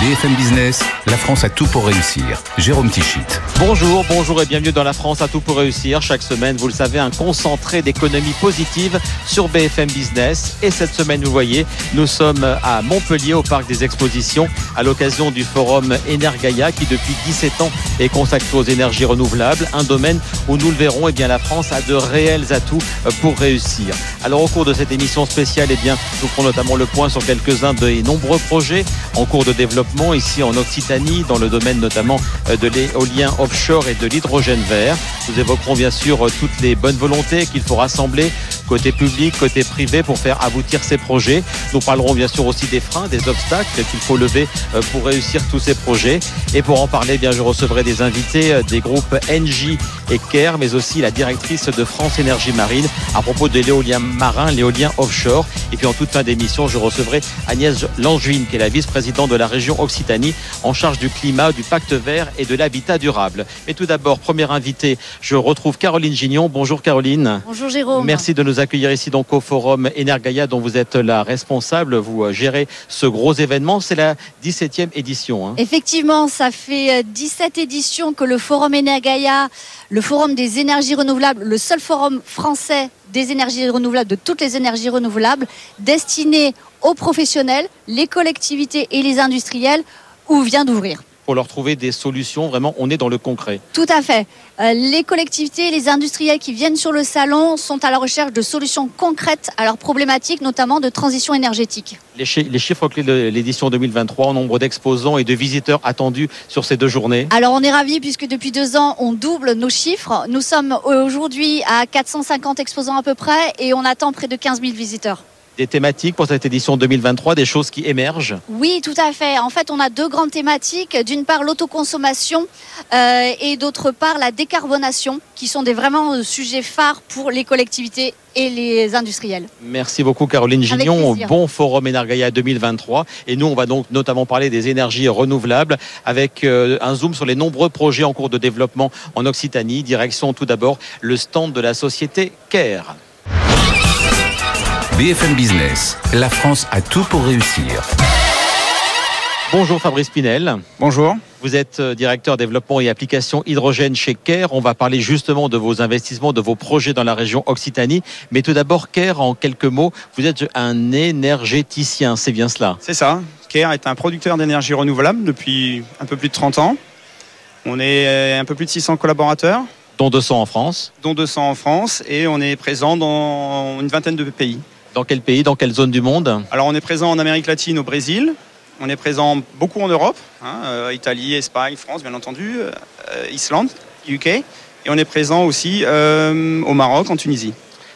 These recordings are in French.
BFM Business, la France a tout pour réussir. Jérôme Tichit. Bonjour, bonjour et bienvenue dans la France a tout pour réussir. Chaque semaine, vous le savez, un concentré d'économie positive sur BFM Business. Et cette semaine, vous voyez, nous sommes à Montpellier au parc des expositions à l'occasion du forum Energaia qui depuis 17 ans est consacré aux énergies renouvelables, un domaine où nous le verrons, eh bien la France a de réels atouts pour réussir. Alors au cours de cette émission spéciale, eh bien nous ferons notamment le point sur quelques-uns des nombreux projets en cours de développement ici en Occitanie, dans le domaine notamment euh, de l'éolien offshore et de l'hydrogène vert. Nous évoquerons bien sûr euh, toutes les bonnes volontés qu'il faut rassembler côté public, côté privé pour faire aboutir ces projets. Nous parlerons bien sûr aussi des freins, des obstacles qu'il faut lever euh, pour réussir tous ces projets. Et pour en parler, bien, je recevrai des invités des groupes NJ et CARE, mais aussi la directrice de France Énergie Marine à propos de l'éolien marin, l'éolien offshore. Et puis en toute fin d'émission, je recevrai Agnès Langevin, qui est la vice-présidente de la région Occitanie, en charge du climat, du pacte vert et de l'habitat durable. Mais tout d'abord, première invitée, je retrouve Caroline Gignon. Bonjour Caroline. Bonjour Jérôme. Merci de nous accueillir ici donc au forum Energaia dont vous êtes la responsable. Vous euh, gérez ce gros événement. C'est la 17e édition. Hein. Effectivement, ça fait 17 euh, éditions que le forum Energaia, le forum des énergies renouvelables, le seul forum français des énergies renouvelables, de toutes les énergies renouvelables, destiné aux professionnels, les collectivités et les industriels, où vient d'ouvrir pour leur trouver des solutions. Vraiment, on est dans le concret. Tout à fait. Euh, les collectivités les industriels qui viennent sur le salon sont à la recherche de solutions concrètes à leurs problématiques, notamment de transition énergétique. Les, les chiffres clés de l'édition 2023 en nombre d'exposants et de visiteurs attendus sur ces deux journées Alors on est ravis puisque depuis deux ans, on double nos chiffres. Nous sommes aujourd'hui à 450 exposants à peu près et on attend près de 15 000 visiteurs des thématiques pour cette édition 2023, des choses qui émergent Oui, tout à fait. En fait, on a deux grandes thématiques. D'une part, l'autoconsommation euh, et d'autre part, la décarbonation, qui sont des vraiment sujets phares pour les collectivités et les industriels. Merci beaucoup Caroline Gignon. Bon forum Energaia 2023. Et nous, on va donc notamment parler des énergies renouvelables avec euh, un zoom sur les nombreux projets en cours de développement en Occitanie. Direction tout d'abord le stand de la société CARE. BFM Business, la France a tout pour réussir. Bonjour Fabrice Pinel. Bonjour. Vous êtes euh, directeur développement et application hydrogène chez CARE. On va parler justement de vos investissements, de vos projets dans la région Occitanie. Mais tout d'abord, CARE, en quelques mots, vous êtes un énergéticien, c'est bien cela? C'est ça. CARE est un producteur d'énergie renouvelable depuis un peu plus de 30 ans. On est euh, un peu plus de 600 collaborateurs. Dont 200 en France Dont 200 en France et on est présent dans une vingtaine de pays. Dans quel pays, dans quelle zone du monde Alors on est présent en Amérique latine, au Brésil. On est présent beaucoup en Europe, hein, euh, Italie, Espagne, France bien entendu, euh, Islande, UK. Et on est présent aussi euh, au Maroc, en Tunisie.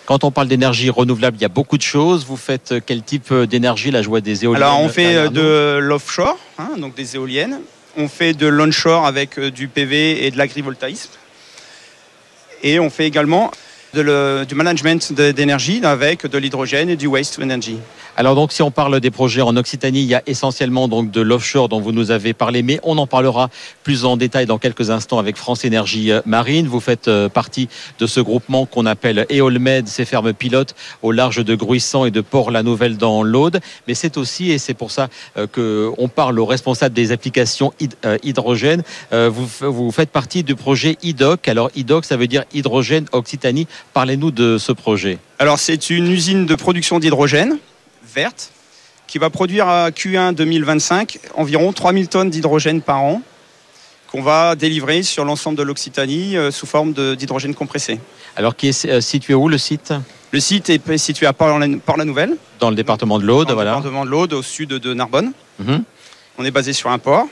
Quand on parle d'énergie renouvelable, il y a beaucoup de choses. Vous faites quel type d'énergie? La joie des éoliennes Alors on fait de l'offshore, hein, donc des éoliennes. On fait de l'onshore avec du PV et de l'agrivoltaïsme. Et on fait également du management d'énergie avec de l'hydrogène et du waste to energy. Alors donc si on parle des projets en Occitanie, il y a essentiellement donc de l'offshore dont vous nous avez parlé, mais on en parlera plus en détail dans quelques instants avec France Énergie euh, Marine. Vous faites euh, partie de ce groupement qu'on appelle EolMed, ces fermes pilotes au large de Gruissant et de Port-la-Nouvelle dans l'Aude. Mais c'est aussi, et c'est pour ça euh, qu'on parle aux responsables des applications hydrogène, vous faites partie du projet IDOC. Alors IDOC, ça veut dire Hydrogène Occitanie. Parlez-nous de ce projet. Alors c'est une usine de production d'hydrogène verte qui va produire à Q1 2025 environ 3000 tonnes d'hydrogène par an qu'on va délivrer sur l'ensemble de l'Occitanie euh, sous forme d'hydrogène compressé. Alors qui est euh, situé où le site? Le site est situé à Port-la-Nouvelle. Dans le département de l'Aude, voilà. Dans le département de l'Aude, au sud de Narbonne. Mhm. On est basé sur un port.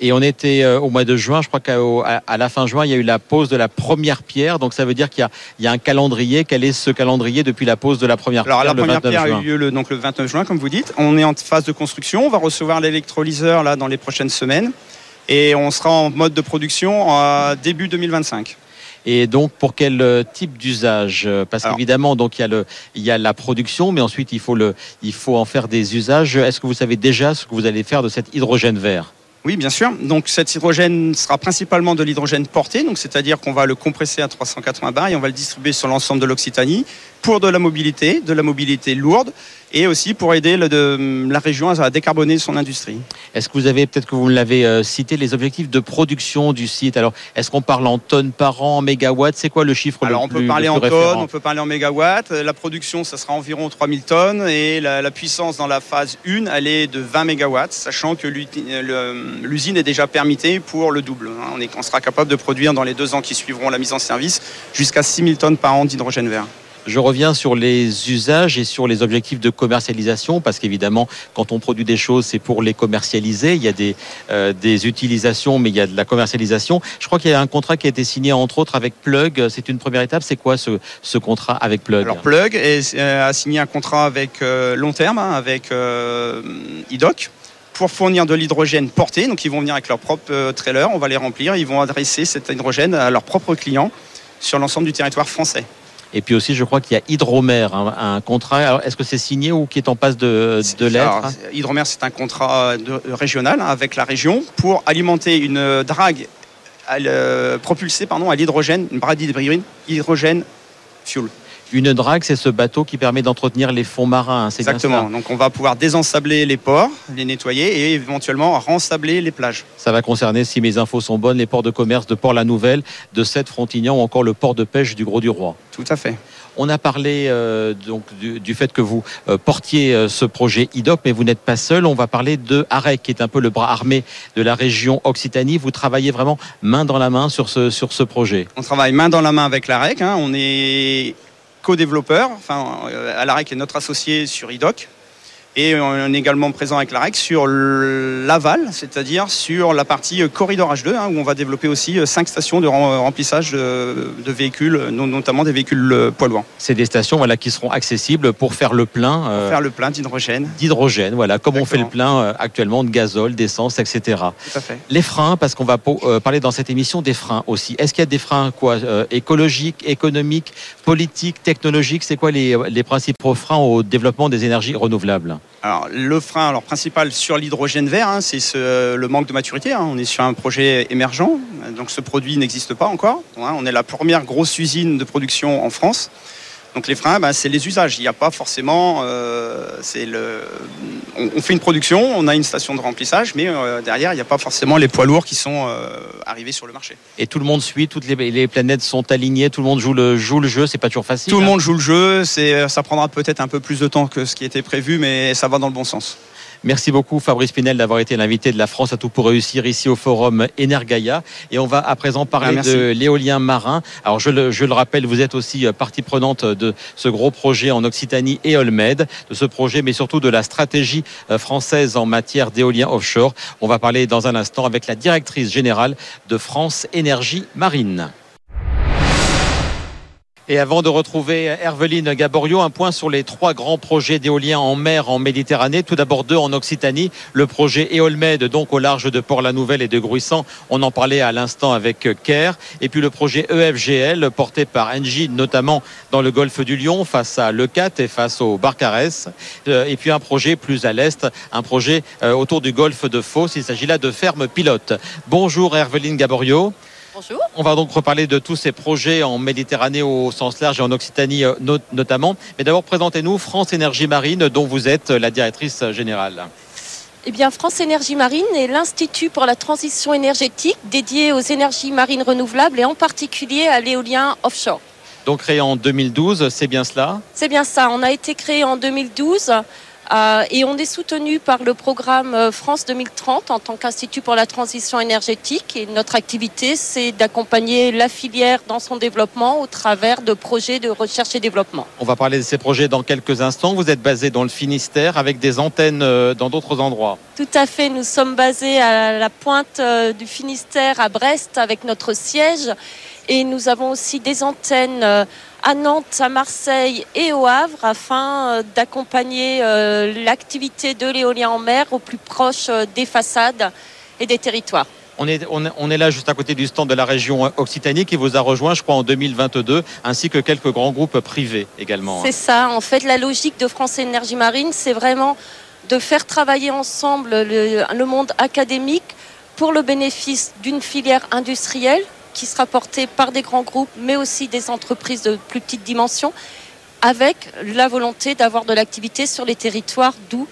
Et on était euh, au mois de juin, je crois qu'à la fin juin, il y a eu la pose de la première pierre. Donc ça veut dire qu'il y, a un calendrier. Quel est ce calendrier depuis la pose de la première pierre Alors la première pierre a eu lieu le, donc, le 29 juin, comme vous dites. On est en phase de construction. On va recevoir l'électrolyseur là dans les prochaines semaines. Et on sera en mode de production début 2025. Et donc, pour quel euh, type d'usage? Parce qu'évidemment, donc il y, a le, il y a la production, mais ensuite il faut, le, il faut en faire des usages. Est-ce que vous savez déjà ce que vous allez faire de cet hydrogène vert? Oui, bien sûr. Donc cet hydrogène sera principalement de l'hydrogène porté, donc c'est-à-dire qu'on va le compresser à 380 bars et on va le distribuer sur l'ensemble de l'Occitanie pour de la mobilité, de la mobilité lourde et aussi pour aider le, de, la région à décarboner son industrie. Est-ce que vous avez, peut-être que vous l'avez euh, cité, les objectifs de production du site? Alors, est-ce qu'on parle en tonnes par an, en mégawatts? C'est quoi le chiffre Alors, le on peut parler en tonnes, on peut parler en mégawatts. La production, ça sera environ 3000 tonnes et la, la puissance dans la phase 1, elle est de 20 mégawatts, sachant que l'usine est déjà permittée pour le double. Hein. On, est, on sera capable de produire dans les deux ans qui suivront la mise en service jusqu'à 6000 tonnes par an d'hydrogène vert. Je reviens sur les usages et sur les objectifs de commercialisation, parce qu'évidemment, quand on produit des choses, c'est pour les commercialiser. Il y a des, euh, des utilisations, mais il y a de la commercialisation. Je crois qu'il y a un contrat qui a été signé, entre autres, avec Plug. C'est une première étape. C'est quoi ce, ce, contrat avec Plug Alors, Plug euh, a signé un contrat avec euh, long terme, hein, avec IDOC pour fournir de l'hydrogène porté. Donc ils vont venir avec leur propre trailer, on va les remplir, ils vont adresser cet hydrogène à leurs propres clients sur l'ensemble du territoire français. Et puis aussi, je crois qu'il y a Hydromer, un, contrat. Est-ce que c'est signé ou qui est en passe de, de l'être Hydromer, c'est un contrat de, régional avec la région pour alimenter une drague propulsée pardon, à l'hydrogène, une drague hydrogène fuel. Une drague, c'est ce bateau qui permet d'entretenir les fonds marins. Exactement. Donc on va pouvoir désensabler les ports, les nettoyer et éventuellement rensabler les plages. Ça va concerner, si mes infos sont bonnes, les ports de commerce de Port-la-Nouvelle, de Sète-Frontignan ou encore le port de pêche du Gros-du-Roi. Tout à fait. On a parlé euh, donc du, fait que vous euh, portiez euh, ce projet IDOC, mais vous n'êtes pas seul. On va parler de AREC, qui est un peu le bras armé de la région Occitanie. Vous travaillez vraiment main dans la main sur ce, sur ce projet. On travaille main dans la main avec l'AREC. Hein. On est co-développeur. Enfin, euh, Alarec est notre associé sur IDOC. Et on est également présent avec l'AREC sur l'aval, c'est-à-dire sur la partie corridor H2, hein, où on va développer aussi euh, cinq stations de remplissage de, véhicules, notamment des véhicules euh, poids lourds. C'est des stations voilà, qui seront accessibles pour faire le plein. Faire le plein d'hydrogène. D'hydrogène, voilà, comme on fait le plein actuellement de gazole, d'essence, etc. Tout à fait. Les freins, parce qu'on va parler dans cette émission des freins aussi. Est-ce qu'il y a des freins quoi, écologiques, économiques, politiques, technologiques? C'est quoi les, les principaux freins au développement des énergies renouvelables? Alors, le frein alors, principal sur l'hydrogène vert, hein, c'est le manque de maturité. Hein. On est sur un projet émergent, donc ce produit n'existe pas encore. Hein. On est la première grosse usine de production en France. Donc les freins, bah, c'est les usages. Il n'y a pas forcément. Euh, le, on, fait une production, on a une station de remplissage, mais euh, derrière, il n'y a pas forcément les poids lourds qui sont euh, arrivés sur le marché. Et tout le monde suit, toutes les, planètes sont alignées, tout le monde joue le, joue le jeu, c'est pas toujours facile. Tout le monde joue le jeu, ça prendra peut-être un peu plus de temps que ce qui était prévu, mais ça va dans le bon sens. Merci beaucoup Fabrice Pinel d'avoir été l'invité de la France à tout pour réussir ici au forum Energaia. Et on va à présent parler ah, de l'éolien marin. Alors je le, je le, rappelle, vous êtes aussi euh, partie prenante de ce gros projet en Occitanie et Olmed, de ce projet, mais surtout de la stratégie euh, française en matière d'éolien offshore. On va parler dans un instant avec la directrice générale de France Énergie Marine. Et avant de retrouver Herveline Gaborio, un point sur les trois grands projets d'éolien en mer en Méditerranée. Tout d'abord deux en Occitanie. Le projet Eolmed, donc au large de Port-la-Nouvelle et de Gruissant. On en parlait à l'instant avec Caire. Et puis le projet EFGL, porté par Engie, notamment dans le golfe du Lion, face à Lecat et face au Barcarès. Euh, et puis un projet plus à l'est, un projet euh, autour du golfe de Fos. Il s'agit là de fermes pilotes. Bonjour Herveline Gaborio. On va donc reparler de tous ces projets en Méditerranée au sens large et en Occitanie euh, notamment. Mais d'abord, présentez-nous France Énergie Marine, dont vous êtes la directrice générale. Eh bien, France Énergie Marine est l'Institut pour la transition énergétique dédié aux énergies marines renouvelables et en particulier à l'éolien offshore. Donc créé en 2012, c'est bien cela? C'est bien ça. On a été créé en 2012 euh, et on est soutenu par le programme euh, France 2030 en tant qu'Institut pour la transition énergétique. Et notre activité, c'est d'accompagner la filière dans son développement au travers de projets de recherche et développement. On va parler de ces projets dans quelques instants. Vous êtes basé dans le Finistère avec des antennes euh, dans d'autres endroits. Tout à fait. Nous sommes basés à la pointe du Finistère à Brest avec notre siège. Et nous avons aussi des antennes à Nantes, à Marseille et au Havre afin euh, d'accompagner euh, l'activité de l'éolien en mer au plus proche euh, des façades et des territoires. On est, on, est, là juste à côté du stand de la région Occitanie qui vous a rejoint, je crois, en 2022, ainsi que quelques grands groupes privés également. Hein. C'est ça. En fait, la logique de France Énergie Marine, c'est vraiment de faire travailler ensemble le monde académique pour le bénéfice d'une filière industrielle qui sera porté par des grands groupes, mais aussi des entreprises de plus petite dimension, avec la volonté d'avoir de l'activité sur les territoires, d'où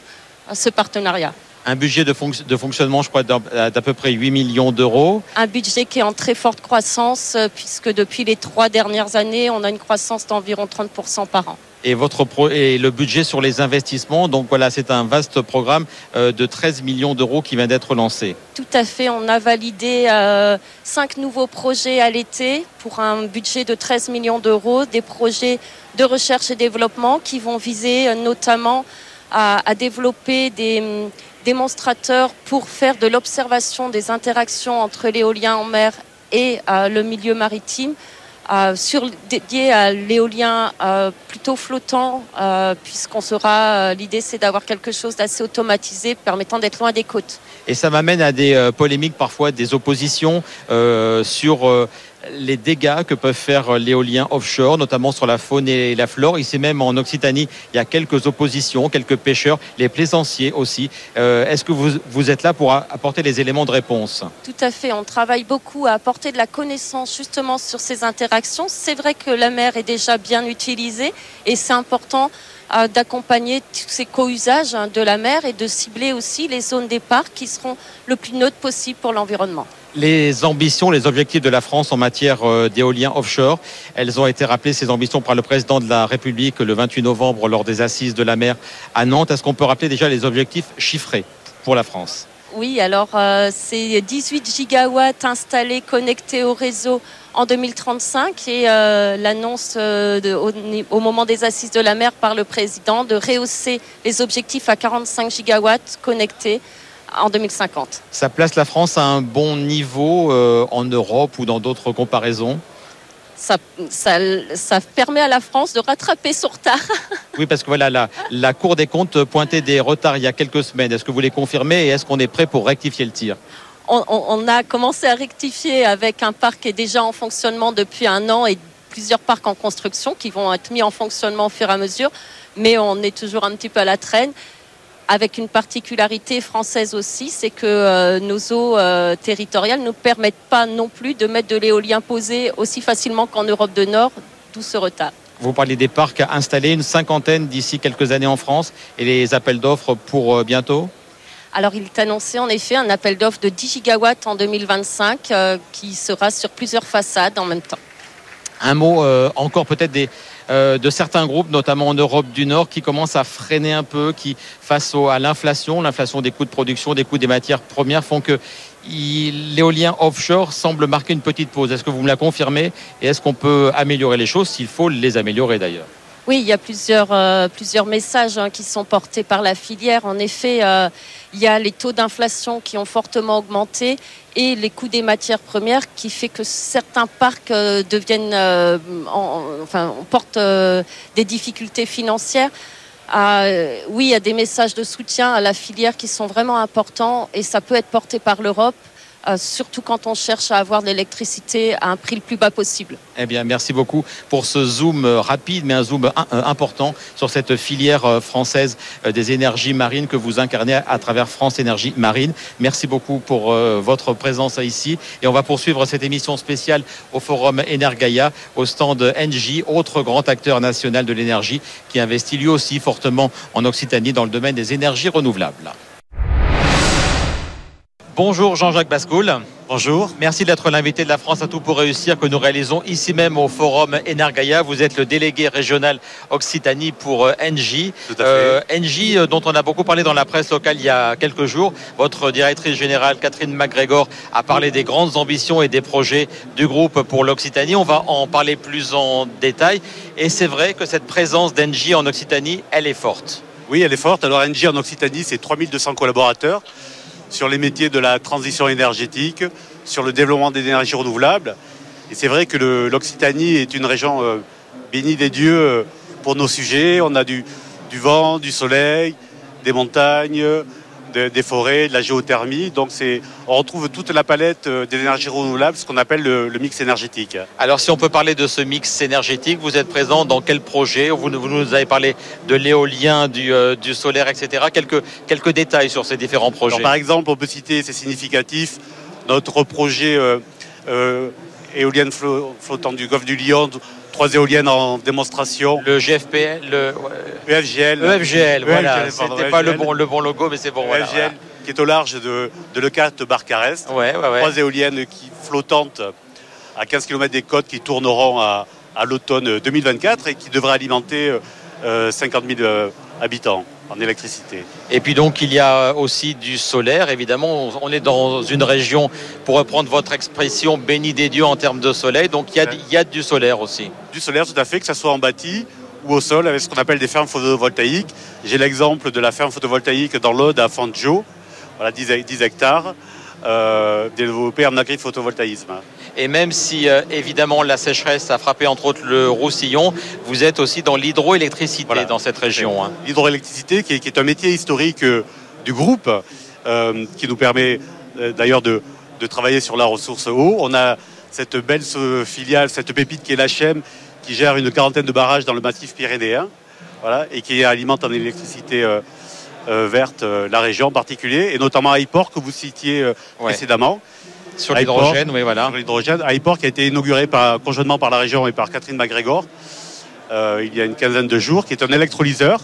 ce partenariat. Un budget de, fonctionnement, je crois, d'à peu près 8 millions d'euros. Un budget qui est en très forte croissance, euh, puisque depuis les trois dernières années, on a une croissance d'environ 30% par an et, votre et le budget sur les investissements. Donc voilà, c'est un vaste programme euh, de 13 millions d'euros qui vient d'être lancé. Tout à fait, on a validé euh, cinq nouveaux projets à l'été pour un budget de 13 millions d'euros, des projets de recherche et développement qui vont viser notamment à développer des démonstrateurs pour faire de l'observation des interactions entre l'éolien en mer et euh, le milieu maritime. Euh, sur, dédié à l'éolien euh, plutôt flottant, puisqu'on sera. L'idée, c'est d'avoir quelque chose d'assez automatisé permettant d'être loin des côtes. Et ça m'amène à des polémiques, parfois des oppositions sur les dégâts que peuvent faire l'éolien offshore, notamment sur la faune et la flore. Ici même en Occitanie, il y a quelques oppositions, quelques pêcheurs, les plaisanciers aussi. Euh, est-ce que vous, êtes là pour apporter les éléments de réponse? Tout à fait. On travaille beaucoup à apporter de la connaissance justement sur ces interactions. C'est vrai que la mer est déjà bien utilisée et c'est important euh, d'accompagner tous ces co-usages hein, de la mer et de cibler aussi les zones départ qui seront le plus neutres possible pour l'environnement les ambitions, les objectifs de la France en matière euh, d'éolien offshore. Elles ont été rappelées, ces ambitions, par le président de la République le 28 novembre lors des assises de la mer à Nantes. Est-ce qu'on peut rappeler déjà les objectifs chiffrés pour la France? Oui, alors euh, c'est 18 gigawatts installés, connectés au réseau en 2035 et euh, l'annonce au, au, moment des assises de la mer par le président de rehausser les objectifs à 45 gigawatts connectés en 2050. Ça place la France à un bon niveau euh, en Europe ou dans d'autres comparaisons? Ça, ça, permet à la France de rattraper son retard. oui, parce que voilà, la, la Cour des comptes pointait des retards il y a quelques semaines. Est-ce que vous les confirmez et est-ce qu'on est prêt pour rectifier le tir? On, on, a commencé à rectifier avec un parc qui est déjà en fonctionnement depuis un an et plusieurs parcs en construction qui vont être mis en fonctionnement au fur et à mesure, mais on est toujours un petit peu à la traîne avec une particularité française aussi, c'est que euh, nos eaux euh, territoriales ne permettent pas non plus de mettre de l'éolien posé aussi facilement qu'en Europe du Nord, d'où ce retard. Vous parlez des parcs installés, une cinquantaine d'ici quelques années en France, et les appels d'offres pour euh, bientôt? Alors, il est annoncé en effet un appel d'offres de 10 gigawatts en 2025 qui sera sur plusieurs façades en même temps. Un mot encore peut-être des, euh, de certains groupes, notamment en Europe du Nord, qui commencent à freiner un peu, qui face à l'inflation, l'inflation des coûts de production, des coûts des matières premières, font que l'éolien offshore semble marquer une petite pause. Est-ce que vous me la confirmez? Et est-ce qu'on peut améliorer les choses? S'il faut les améliorer d'ailleurs oui, il y a plusieurs, euh, plusieurs messages hein, qui sont portés par la filière. En effet, euh, il y a les taux d'inflation qui ont fortement augmenté et les coûts des matières premières qui fait que certains parcs euh, deviennent, enfin, on porte des difficultés financières. oui, il y a des messages de soutien à la filière qui sont vraiment importants et ça peut être porté par l'Europe. Euh, surtout quand on cherche à avoir de l'électricité à un prix le plus bas possible. Eh bien, merci beaucoup pour ce zoom euh, rapide, mais un zoom euh, important sur cette filière française des énergies marines que vous incarnez à travers France Énergie Marine. Merci beaucoup pour votre présence ici. Et on va poursuivre cette émission spéciale au Forum Energaia, au stand NJ, autre grand acteur national de l'énergie qui investit lui aussi fortement en Occitanie dans le domaine des énergies renouvelables. Bonjour Jean-Jacques Bascoul. Bonjour. Merci d'être l'invité de la France à tout pour réussir que nous réalisons ici même au forum Energaia. Vous êtes le délégué régional Occitanie pour NJ. Tout à euh, NJ euh, dont on a beaucoup parlé dans la presse locale il y a quelques jours. Votre directrice générale Catherine MacGregor a parlé des grandes ambitions et des projets du groupe pour l'Occitanie. On va en parler plus en détail. Et c'est vrai que cette présence d'NJ en Occitanie, elle est forte. Oui, elle est forte. Alors NJ en Occitanie, c'est 3200 collaborateurs sur les métiers de la transition énergétique, sur le développement des énergies renouvelables. Et c'est vrai que l'Occitanie est une région euh, bénie des dieux euh, pour nos sujets. On a du, du vent, du soleil, des montagnes, des forêts, de la géothermie. Donc on retrouve toute la palette euh, des énergies renouvelables, ce qu'on appelle le, mix énergétique. Alors si on peut parler de ce mix énergétique, vous êtes présent dans quel projet? Vous, nous avez parlé de l'éolien, du, euh, solaire, etc. Quelques, quelques détails sur ces différents projets. par exemple, on peut citer, c'est significatif, notre projet euh, éolienne flottant du golfe du Lion trois éoliennes en démonstration. Le GFPL, le EFGL. EFGL, voilà. C'était pas le bon, le bon logo, mais c'est bon. Voilà, EFGL, qui est au large de, de Lecat Barcarès. Ouais, ouais, ouais. Trois éoliennes qui flottantes à 15 km des côtes qui tourneront à, à l'automne 2024 et qui devraient alimenter euh, 50 000 euh, habitants en électricité. Et puis donc il y a aussi du solaire, évidemment. On est dans une région, pour reprendre votre expression, bénie des dieux en termes de soleil. Donc il y a, il y a du solaire aussi. Du solaire, tout à fait, que ce soit en bâti ou au sol, avec ce qu'on appelle des fermes photovoltaïques. J'ai l'exemple de la ferme photovoltaïque dans l'Aude à Fantjo, voilà, 10, 10 hectares, euh, développée en agri-photovoltaïsme. Et même si euh, évidemment la sécheresse a frappé entre autres le Roussillon, vous êtes aussi dans l'hydroélectricité Voilà. dans cette région. hein. L'hydroélectricité, qui est, qui est un métier historique euh, du groupe, euh, qui nous permet d'ailleurs de, de travailler sur la ressource eau. On a cette belle filiale, cette pépite qui est l'HM, qui gère une quarantaine de barrages dans le massif pyrénéen, voilà, et qui alimente en électricité euh, euh, verte euh, la région en particulier, et notamment Aiport que vous citiez euh, Ouais. précédemment. Sur l'hydrogène, oui voilà. Sur l'hydrogène, Aiport qui a été inauguré par, conjointement par la région et par Catherine MacGregor euh, il y a une quinzaine de jours, qui est un électrolyseur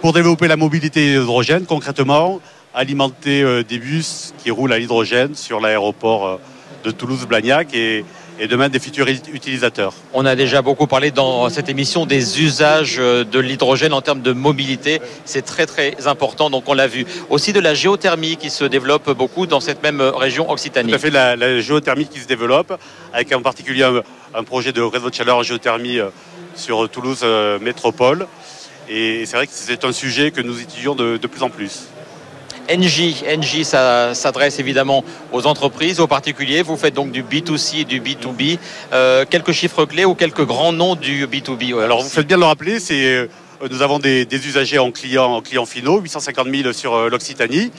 pour développer la mobilité hydrogène, concrètement alimenter euh, des bus qui roulent à l'hydrogène sur l'aéroport euh, de Toulouse-Blagnac et, et demain des futurs ut- utilisateurs. On a déjà beaucoup parlé dans cette émission des usages euh, de l'hydrogène en termes de mobilité. C'est très très important, donc on l'a vu. Aussi de la géothermie qui se développe beaucoup dans cette même région Occitanie. Tout à fait la, la géothermie qui se développe, avec en particulier un, un projet de réseau de chaleur en géothermie euh, sur Toulouse euh, Métropole. Et c'est vrai que c'est un sujet que nous étudions de, de plus en plus. NJ, NJ, ça s'adresse évidemment aux entreprises, aux particuliers. Vous faites donc du B2C et du B2B. Euh, quelques chiffres clés ou quelques grands noms du B2B. ouais, Alors vous faites bien de le rappeler, c'est euh, nous avons des, des usagers en clients, en clients finaux, 850 000 sur euh, l'Occitanie.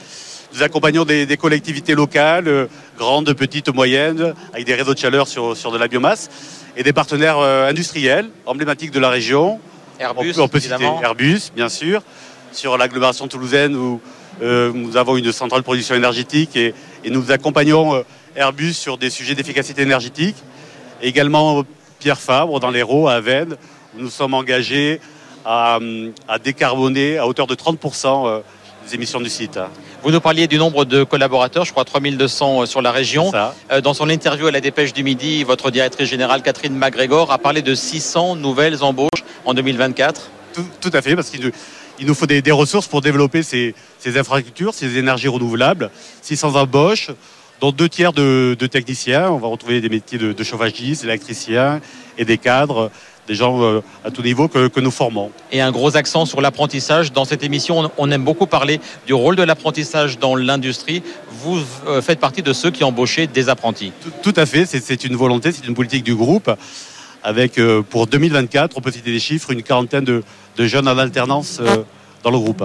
Nous accompagnons des, des collectivités locales, euh, grandes, petites, moyennes, avec des réseaux de chaleur sur, sur de la biomasse, et des partenaires euh, industriels emblématiques de la région. Airbus, on peut, on peut citer évidemment. Airbus, bien sûr, sur l'agglomération toulousaine où nous avons une centrale de production énergétique et, et nous accompagnons euh, Airbus sur des sujets d'efficacité énergétique. Et également euh, Pierre Fabre dans l'Hérault à où nous sommes engagés à, à décarboner à hauteur de 30% euh, les émissions du site. Vous nous parliez du nombre de collaborateurs, je crois 3200 sur la région. Euh, Dans son interview à la Dépêche du Midi, votre directrice générale Catherine MacGregor a parlé de 600 nouvelles embauches en 2024. Tout, tout à fait, parce nous, il nous faut des, des ressources pour développer ces, ces infrastructures, ces énergies renouvelables. 600 embauches, dont deux tiers de, de techniciens. On va retrouver des métiers de, de chauvagiste, électriciens et des cadres, des gens euh, à tout niveau que, que nous formons. Et un gros accent sur l'apprentissage. Dans cette émission, on- aime beaucoup parler du rôle de l'apprentissage dans l'industrie. Vous euh, faites partie de ceux qui embauchaient des apprentis. Tout, tout à fait, c'est une volonté, c'est une politique du groupe. Avec euh, pour 2024, on peut citer des chiffres, une quarantaine de, de jeunes en alternance euh, dans le groupe.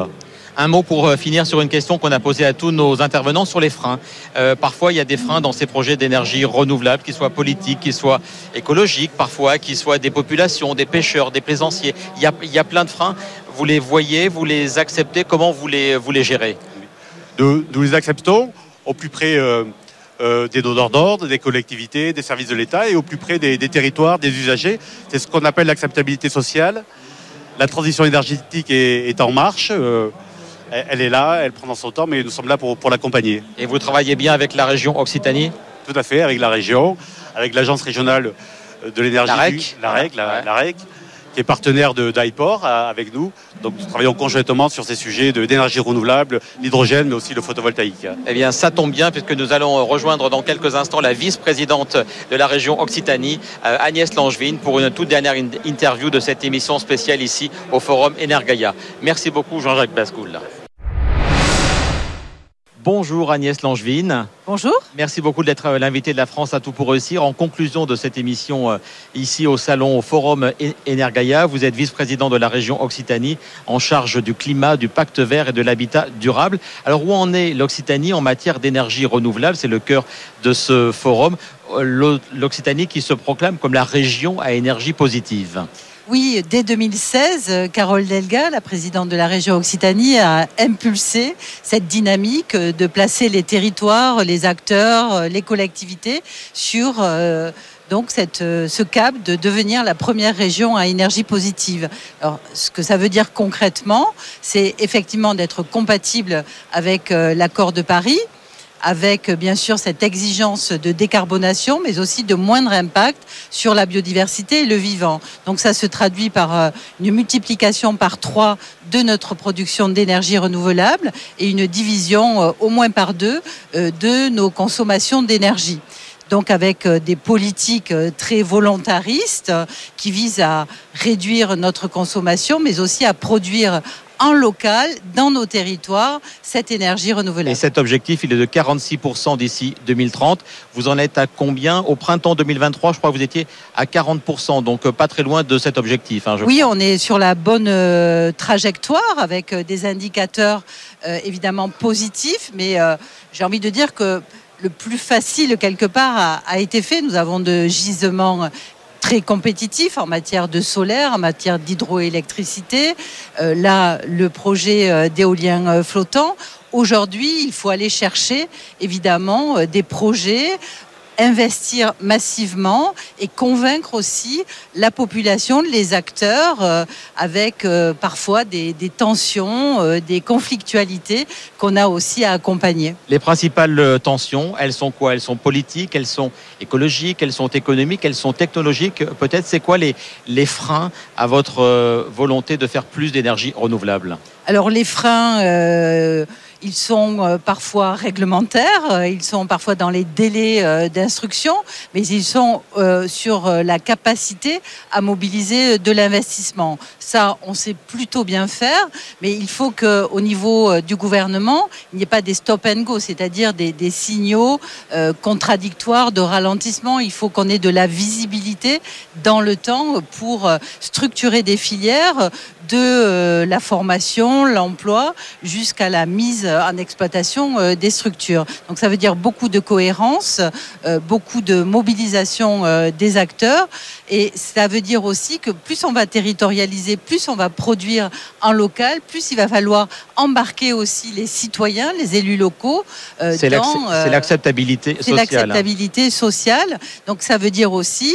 Un mot pour euh, finir sur une question qu'on a posée à tous nos intervenants sur les freins. Euh, parfois, il y a des freins dans ces projets d'énergie renouvelable, qu'ils soient politiques, qu'ils soient écologiques, parfois, qu'ils soient des populations, des pêcheurs, des plaisanciers. Il y a, il y a plein de freins. Vous les voyez, vous les acceptez? Comment vous les, vous les gérez? Nous les acceptons au plus près euh, euh, des donneurs d'ordre, des collectivités, des services de l'État et au plus près des, des territoires, des usagers. C'est ce qu'on appelle l'acceptabilité sociale. La transition énergétique est, est en marche. euh, elle, est là, elle prend son temps, mais nous sommes là pour, pour l'accompagner. Et vous travaillez bien avec la région Occitanie? Tout à fait, avec la région, avec l'agence régionale de l'énergie. La REC. du- La REC, la, Ouais. la REC, qui est partenaire d'IPOR euh, avec nous. Donc nous travaillons conjointement sur ces sujets d'énergie renouvelable, l'hydrogène, mais aussi le photovoltaïque. Eh bien, ça tombe bien puisque nous allons rejoindre dans quelques instants la vice-présidente de la région Occitanie, euh, Agnès Langevin, pour une toute dernière in- interview de cette émission spéciale ici au Forum Energaia. Merci beaucoup, Jean-Jacques Bascoul. Bonjour Agnès Langevin. Bonjour. Merci beaucoup d'être euh, l'invité de la France à tout pour réussir. En conclusion de cette émission euh, ici au salon au Forum E- Energaia, vous êtes vice-président de la région Occitanie en charge du climat, du pacte vert et de l'habitat durable. Alors où en est l'Occitanie en matière d'énergie renouvelable? C'est le cœur de ce forum. Euh, l'O- L'Occitanie qui se proclame comme la région à énergie positive. Oui, dès 2016, euh, Carole Delga, la présidente de la région Occitanie, a impulsé cette dynamique euh, de placer les territoires, les acteurs, euh, les collectivités sur ce cap de devenir la première région à énergie positive. Alors, ce que ça veut dire concrètement, c'est effectivement d'être compatible avec l'accord de Paris, avec bien sûr cette exigence de décarbonation, mais aussi de moindre impact sur la biodiversité et le vivant. Donc ça se traduit par euh, une multiplication par trois de notre production d'énergie renouvelable et une division euh, au moins par deux euh, de nos consommations d'énergie donc avec des politiques très volontaristes qui visent à réduire notre consommation, mais aussi à produire en local, dans nos territoires, cette énergie renouvelable. Et cet objectif, il est de 46% d'ici 2030. Vous en êtes à combien? Au printemps 2023, je crois que vous étiez à 40%, donc euh, pas très loin de cet objectif. Hein, oui, on est sur la bonne euh, trajectoire avec euh, des indicateurs évidemment positifs, mais j'ai envie de dire que le plus facile quelque part a, a, été fait. Nous avons de gisements très compétitif en matière de solaire, en matière d'hydroélectricité. Euh, là, le projet euh, d'éolien euh, flottant. Aujourd'hui, il faut aller chercher évidemment des projets investir massivement et convaincre aussi la population, les acteurs, euh, avec euh, parfois des, tensions, euh, des conflictualités qu'on a aussi à accompagner. Les principales tensions, elles sont quoi? Elles sont politiques, elles sont écologiques, elles sont économiques, elles sont technologiques. Peut-être c'est quoi les, les freins à votre volonté de faire plus d'énergie renouvelable? Alors les freins ils sont euh, parfois réglementaires, euh, ils sont parfois dans les délais euh, d'instruction, mais ils sont sur la capacité à mobiliser de l'investissement. Ça, on sait plutôt bien faire, mais il faut qu'au niveau du gouvernement, il n'y ait pas des stop and go, c'est-à-dire des, des, signaux contradictoires de ralentissement. Il faut qu'on ait de la visibilité dans le temps pour structurer des filières de la formation, l'emploi, jusqu'à la mise en exploitation euh, des structures. Donc ça veut dire beaucoup de cohérence, euh, beaucoup de mobilisation euh, des acteurs. Et ça veut dire aussi que plus on va territorialiser, plus on va produire en local, plus il va falloir embarquer aussi les citoyens, les élus locaux. c'est l'acceptabilité sociale. C'est l'acceptabilité sociale. Donc ça veut dire aussi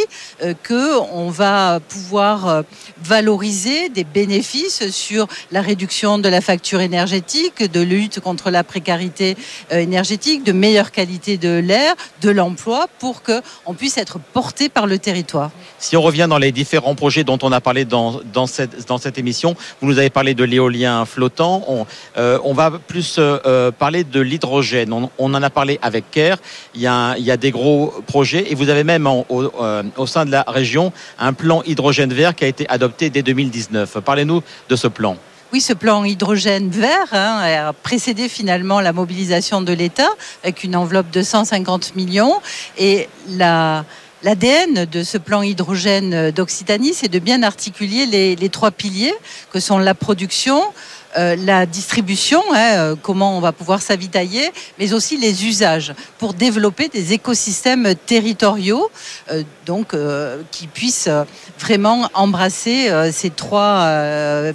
que on va pouvoir valoriser des bénéfices sur la réduction de la facture énergétique, de lutte contre la précarité euh, énergétique, de meilleure qualité de l'air, de l'emploi, pour qu'on puisse être porté par le territoire. Si on revient dans les différents projets dont on a parlé dans, dans, cette, dans cette émission, vous nous avez parlé de l'éolien flottant, on, euh, on va plus euh, parler de l'hydrogène. On, on, en a parlé avec CARE, il y a, il y a des gros projets et vous avez même au, au sein de la région un plan hydrogène vert qui a été adopté dès 2019. Parlez-nous de ce plan. Oui, ce plan hydrogène vert hein, a précédé finalement la mobilisation de l'État avec une enveloppe de 150 millions. Et la, L'ADN de ce plan hydrogène d'Occitanie, c'est de bien articuler les, trois piliers que sont la production, euh, la distribution, hein, euh, comment on va pouvoir s'avitailler, mais aussi les usages pour développer des écosystèmes territoriaux, euh, donc qui puissent vraiment embrasser ces trois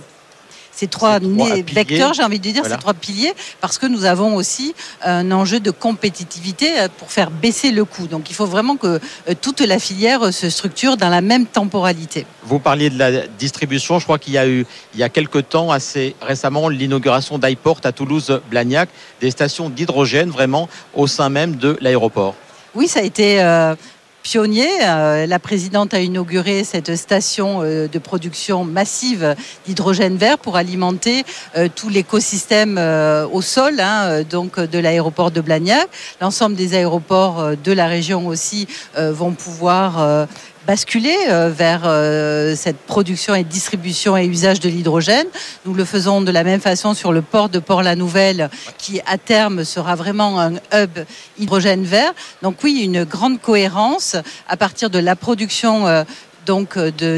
ces trois, vecteurs, j'ai envie de dire, ces trois piliers, parce que nous avons aussi un enjeu de compétitivité euh, pour faire baisser le coût. Donc il faut vraiment que euh, toute la filière euh, se structure dans la même temporalité. Vous parliez de la distribution. Je crois qu'il y a eu, il y a quelques temps, assez récemment, l'inauguration d'iPort à Toulouse-Blagnac, des stations d'hydrogène vraiment au sein même de l'aéroport. Oui, ça a été pionnier. Euh, la présidente a inauguré cette station euh, de production massive d'hydrogène vert pour alimenter euh, tout l'écosystème au sol, hein, donc de l'aéroport de Blagnac. L'ensemble des aéroports de la région aussi vont pouvoir basculer euh, vers euh, cette production et distribution et usage de l'hydrogène. Nous le faisons de la même façon sur le port de Port-la-Nouvelle, qui à terme sera vraiment un hub hydrogène vert. Donc oui, une grande cohérence à partir de la production euh,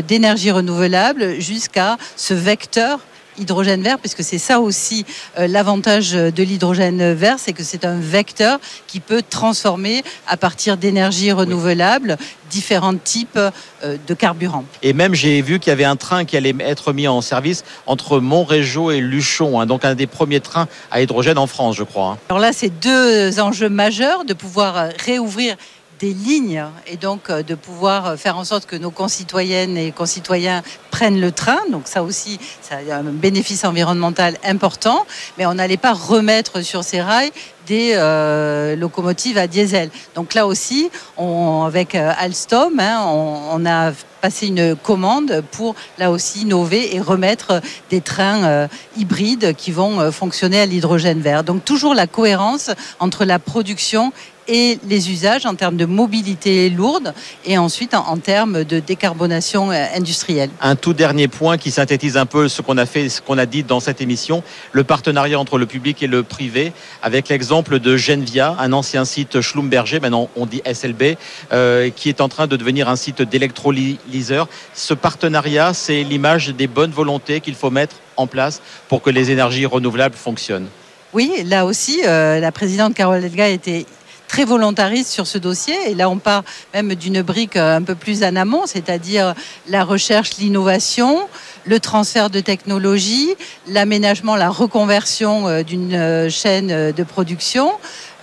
d'énergie renouvelable jusqu'à ce vecteur hydrogène vert, puisque c'est ça aussi euh, l'avantage de l'hydrogène vert, c'est que c'est un vecteur qui peut transformer à partir d'énergie renouvelable différents types euh, de carburants. Et même j'ai vu qu'il y avait un train qui allait être mis en service entre Montrégeau et Luchon, hein, donc un des premiers trains à hydrogène en France, je crois. Hein. Alors là, c'est deux enjeux majeurs de pouvoir réouvrir des lignes et donc de pouvoir faire en sorte que nos concitoyennes et concitoyens prennent le train. Donc ça aussi, ça a un bénéfice environnemental important, mais on n'allait pas remettre sur ces rails des euh, locomotives à diesel. Donc là aussi, avec euh, Alstom, hein, on, a passé une commande pour là aussi innover et remettre des trains euh, hybrides qui vont fonctionner à l'hydrogène vert. Donc toujours la cohérence entre la production et les usages en termes de mobilité lourde et ensuite en, termes de décarbonation industrielle. Un tout dernier point qui synthétise un peu ce qu'on a fait, ce qu'on a dit dans cette émission, le partenariat entre le public et le privé, avec l'exemple de Genvia, un ancien site Schlumberger, maintenant on dit SLB, euh, qui est en train de devenir un site d'électrolyseur. Ce partenariat, c'est l'image des bonnes volontés qu'il faut mettre en place pour que les énergies renouvelables fonctionnent. Oui, là aussi, euh, la présidente Carole Delga était très volontariste sur ce dossier. Et là, on part même d'une brique euh, un peu plus en amont, c'est-à-dire la recherche, l'innovation, le transfert de technologie, l'aménagement, la reconversion euh, d'une euh, chaîne de production.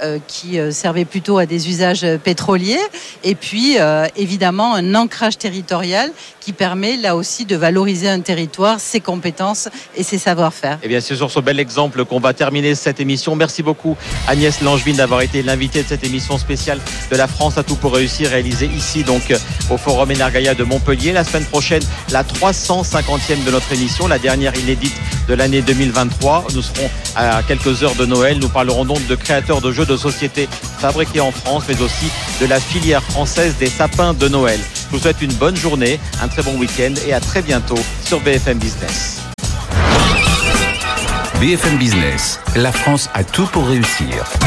Euh, qui euh, servait plutôt à des usages pétroliers. Et puis, euh, évidemment, un ancrage territorial qui permet là aussi de valoriser un territoire, ses compétences et ses savoir-faire. Et eh bien, c'est sur ce bel exemple qu'on va terminer cette émission. Merci beaucoup Agnès Langevin d'avoir été l'invitée de cette émission spéciale de la France à tout pour réussir, réalisée ici donc au Forum Energaia de Montpellier. La semaine prochaine, la 350e de notre émission, la dernière inédite de l'année 2023. Nous serons à quelques heures de Noël. Nous parlerons donc de créateurs de jeux de sociétés fabriquées en France, mais aussi de la filière française des sapins de Noël. Je vous souhaite une bonne journée, un très bon week-end et à très bientôt sur BFM Business. BFM Business, la France a tout pour réussir.